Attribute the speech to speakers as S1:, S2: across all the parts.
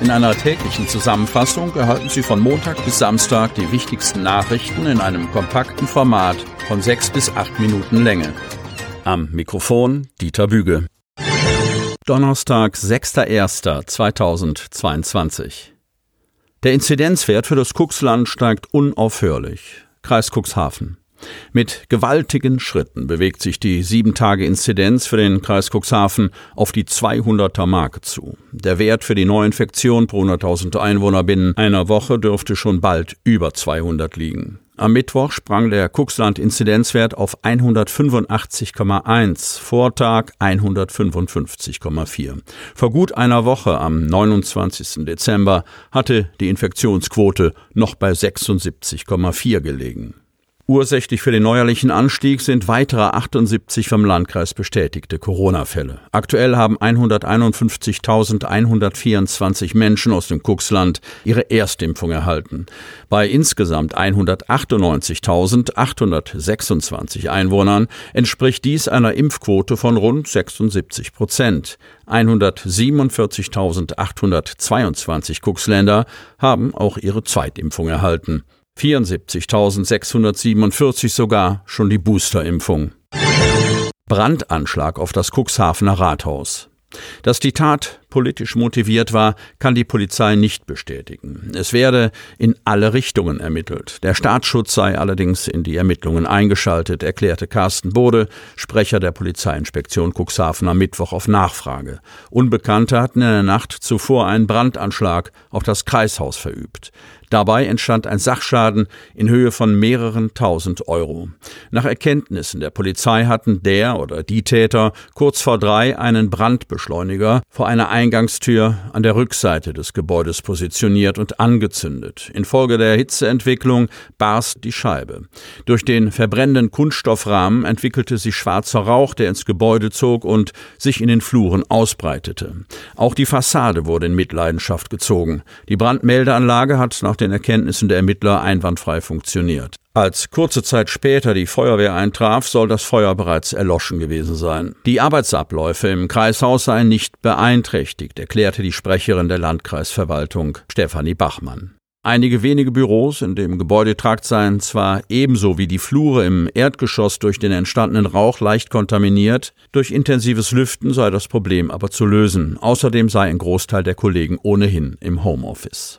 S1: In einer täglichen Zusammenfassung erhalten Sie von Montag bis Samstag die wichtigsten Nachrichten in einem kompakten Format von sechs bis acht Minuten Länge. Am Mikrofon Dieter Büge. Donnerstag, 6.1.2022. Der Inzidenzwert für das Cuxland steigt unaufhörlich. Kreis Cuxhaven. Mit gewaltigen Schritten bewegt sich die 7-Tage-Inzidenz für den Kreis Cuxhaven auf die 200er Marke zu. Der Wert für die Neuinfektion pro 100.000 Einwohner binnen einer Woche dürfte schon bald über 200 liegen. Am Mittwoch sprang der Cuxland-Inzidenzwert auf 185,1, Vortag 155,4. Vor gut einer Woche, am 29. Dezember, hatte die Infektionsquote noch bei 76,4 gelegen. Ursächlich für den neuerlichen Anstieg sind weitere 78 vom Landkreis bestätigte Corona-Fälle. Aktuell haben 151.124 Menschen aus dem Kuxland ihre Erstimpfung erhalten. Bei insgesamt 198.826 Einwohnern entspricht dies einer Impfquote von rund 76 Prozent. 147.822 Kuxländer haben auch ihre Zweitimpfung erhalten. 74.647 sogar schon die Boosterimpfung. Brandanschlag auf das Cuxhavener Rathaus. Dass die Tat politisch motiviert war, kann die Polizei nicht bestätigen. Es werde in alle Richtungen ermittelt. Der Staatsschutz sei allerdings in die Ermittlungen eingeschaltet, erklärte Carsten Bode, Sprecher der Polizeiinspektion Cuxhaven am Mittwoch auf Nachfrage. Unbekannte hatten in der Nacht zuvor einen Brandanschlag auf das Kreishaus verübt. Dabei entstand ein Sachschaden in Höhe von mehreren tausend Euro. Nach Erkenntnissen der Polizei hatten der oder die Täter kurz vor drei einen Brandbeschleuniger vor einer Eingangstür an der Rückseite des Gebäudes positioniert und angezündet. Infolge der Hitzeentwicklung barst die Scheibe. Durch den verbrennenden Kunststoffrahmen entwickelte sich schwarzer Rauch, der ins Gebäude zog und sich in den Fluren ausbreitete. Auch die Fassade wurde in Mitleidenschaft gezogen. Die Brandmeldeanlage hat nach den Erkenntnissen der Ermittler einwandfrei funktioniert. Als kurze Zeit später die Feuerwehr eintraf, soll das Feuer bereits erloschen gewesen sein. Die Arbeitsabläufe im Kreishaus seien nicht beeinträchtigt, erklärte die Sprecherin der Landkreisverwaltung Stefanie Bachmann. Einige wenige Büros in dem Gebäudetrakt seien zwar ebenso wie die Flure im Erdgeschoss durch den entstandenen Rauch leicht kontaminiert, durch intensives Lüften sei das Problem aber zu lösen. Außerdem sei ein Großteil der Kollegen ohnehin im Homeoffice.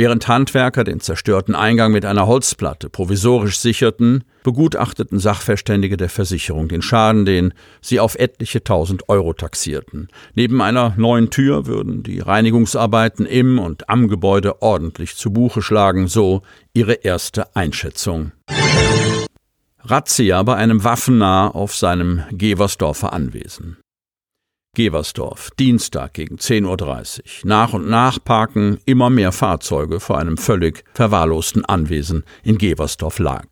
S1: Während Handwerker den zerstörten Eingang mit einer Holzplatte provisorisch sicherten, begutachteten Sachverständige der Versicherung den Schaden, den sie auf etliche tausend Euro taxierten. Neben einer neuen Tür würden die Reinigungsarbeiten im und am Gebäude ordentlich zu Buche schlagen, so ihre erste Einschätzung. Razzia bei einem Waffennah auf seinem Geversdorfer Anwesen. Geversdorf, Dienstag gegen 10.30 Uhr. Nach und nach parken immer mehr Fahrzeuge vor einem völlig verwahrlosten Anwesen in Geversdorf lag.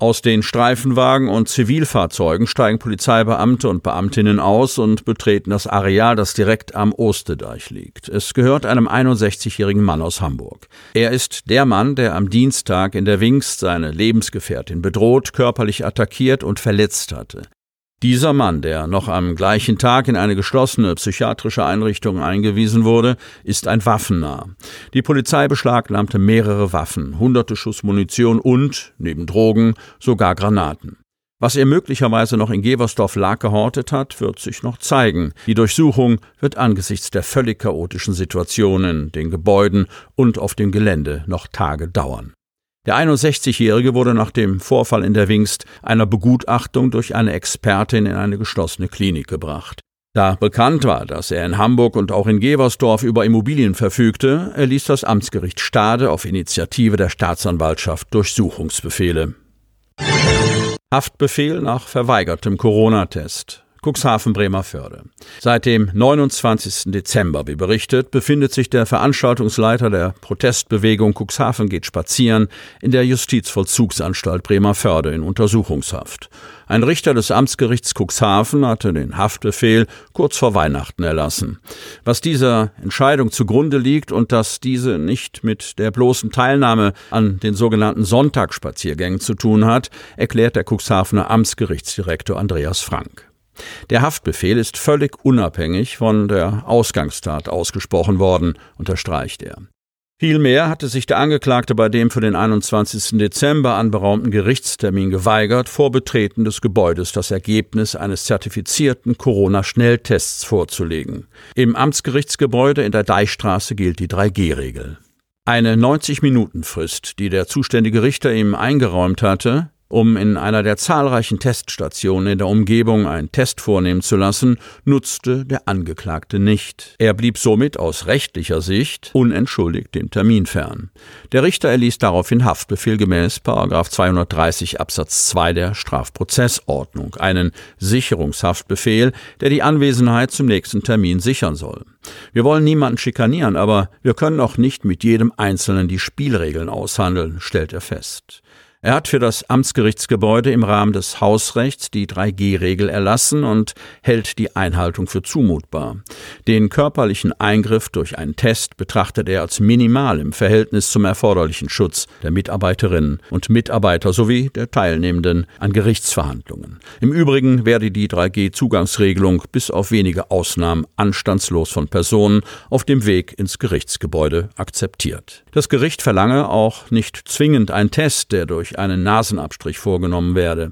S1: Aus den Streifenwagen und Zivilfahrzeugen steigen Polizeibeamte und Beamtinnen aus und betreten das Areal, das direkt am Ostedeich liegt. Es gehört einem 61-jährigen Mann aus Hamburg. Er ist der Mann, der am Dienstag in der Wingst seine Lebensgefährtin bedroht, körperlich attackiert und verletzt hatte. Dieser Mann, der noch am gleichen Tag in eine geschlossene psychiatrische Einrichtung eingewiesen wurde, ist ein Waffennah. Die Polizei beschlagnahmte mehrere Waffen, hunderte Schuss Munition und, neben Drogen, sogar Granaten. Was er möglicherweise noch in Geversdorf Lag gehortet hat, wird sich noch zeigen. Die Durchsuchung wird angesichts der völlig chaotischen Situation in den Gebäuden und auf dem Gelände noch Tage dauern. Der 61-Jährige wurde nach dem Vorfall in der Wingst einer Begutachtung durch eine Expertin in eine geschlossene Klinik gebracht. Da bekannt war, dass er in Hamburg und auch in Geversdorf über Immobilien verfügte, erließ das Amtsgericht Stade auf Initiative der Staatsanwaltschaft Durchsuchungsbefehle. Haftbefehl nach verweigertem Corona-Test. Cuxhaven Bremerförde. Seit dem 29. Dezember, wie berichtet, befindet sich der Veranstaltungsleiter der Protestbewegung Cuxhaven geht spazieren in der Justizvollzugsanstalt Bremerförde in Untersuchungshaft. Ein Richter des Amtsgerichts Cuxhaven hatte den Haftbefehl kurz vor Weihnachten erlassen. Was dieser Entscheidung zugrunde liegt und dass diese nicht mit der bloßen Teilnahme an den sogenannten Sonntagsspaziergängen zu tun hat, erklärt der Cuxhavener Amtsgerichtsdirektor Andreas Frank. Der Haftbefehl ist völlig unabhängig von der Ausgangstat ausgesprochen worden, unterstreicht er. Vielmehr hatte sich der Angeklagte bei dem für den 21. Dezember anberaumten Gerichtstermin geweigert, vor Betreten des Gebäudes das Ergebnis eines zertifizierten Corona-Schnelltests vorzulegen. Im Amtsgerichtsgebäude in der Deichstraße gilt die 3G-Regel. Eine 90-Minuten-Frist, die der zuständige Richter ihm eingeräumt hatte, um in einer der zahlreichen Teststationen in der Umgebung einen Test vornehmen zu lassen, nutzte der Angeklagte nicht. Er blieb somit aus rechtlicher Sicht unentschuldigt dem Termin fern. Der Richter erließ daraufhin Haftbefehl gemäß 230 Absatz 2 der Strafprozessordnung, einen Sicherungshaftbefehl, der die Anwesenheit zum nächsten Termin sichern soll. Wir wollen niemanden schikanieren, aber wir können auch nicht mit jedem Einzelnen die Spielregeln aushandeln, stellt er fest. Er hat für das Amtsgerichtsgebäude im Rahmen des Hausrechts die 3G-Regel erlassen und hält die Einhaltung für zumutbar. Den körperlichen Eingriff durch einen Test betrachtet er als minimal im Verhältnis zum erforderlichen Schutz der Mitarbeiterinnen und Mitarbeiter sowie der Teilnehmenden an Gerichtsverhandlungen. Im Übrigen werde die 3G-Zugangsregelung bis auf wenige Ausnahmen anstandslos von Personen auf dem Weg ins Gerichtsgebäude akzeptiert. Das Gericht verlange auch nicht zwingend einen Test, der durch durch einen Nasenabstrich vorgenommen werde.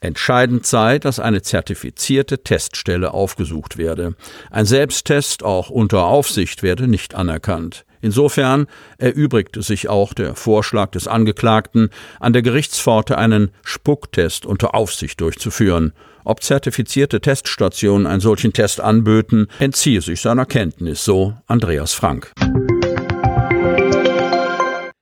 S1: Entscheidend sei, dass eine zertifizierte Teststelle aufgesucht werde. Ein Selbsttest, auch unter Aufsicht, werde nicht anerkannt. Insofern erübrigte sich auch der Vorschlag des Angeklagten, an der Gerichtspforte einen Spucktest unter Aufsicht durchzuführen. Ob zertifizierte Teststationen einen solchen Test anböten, entziehe sich seiner Kenntnis, so Andreas Frank.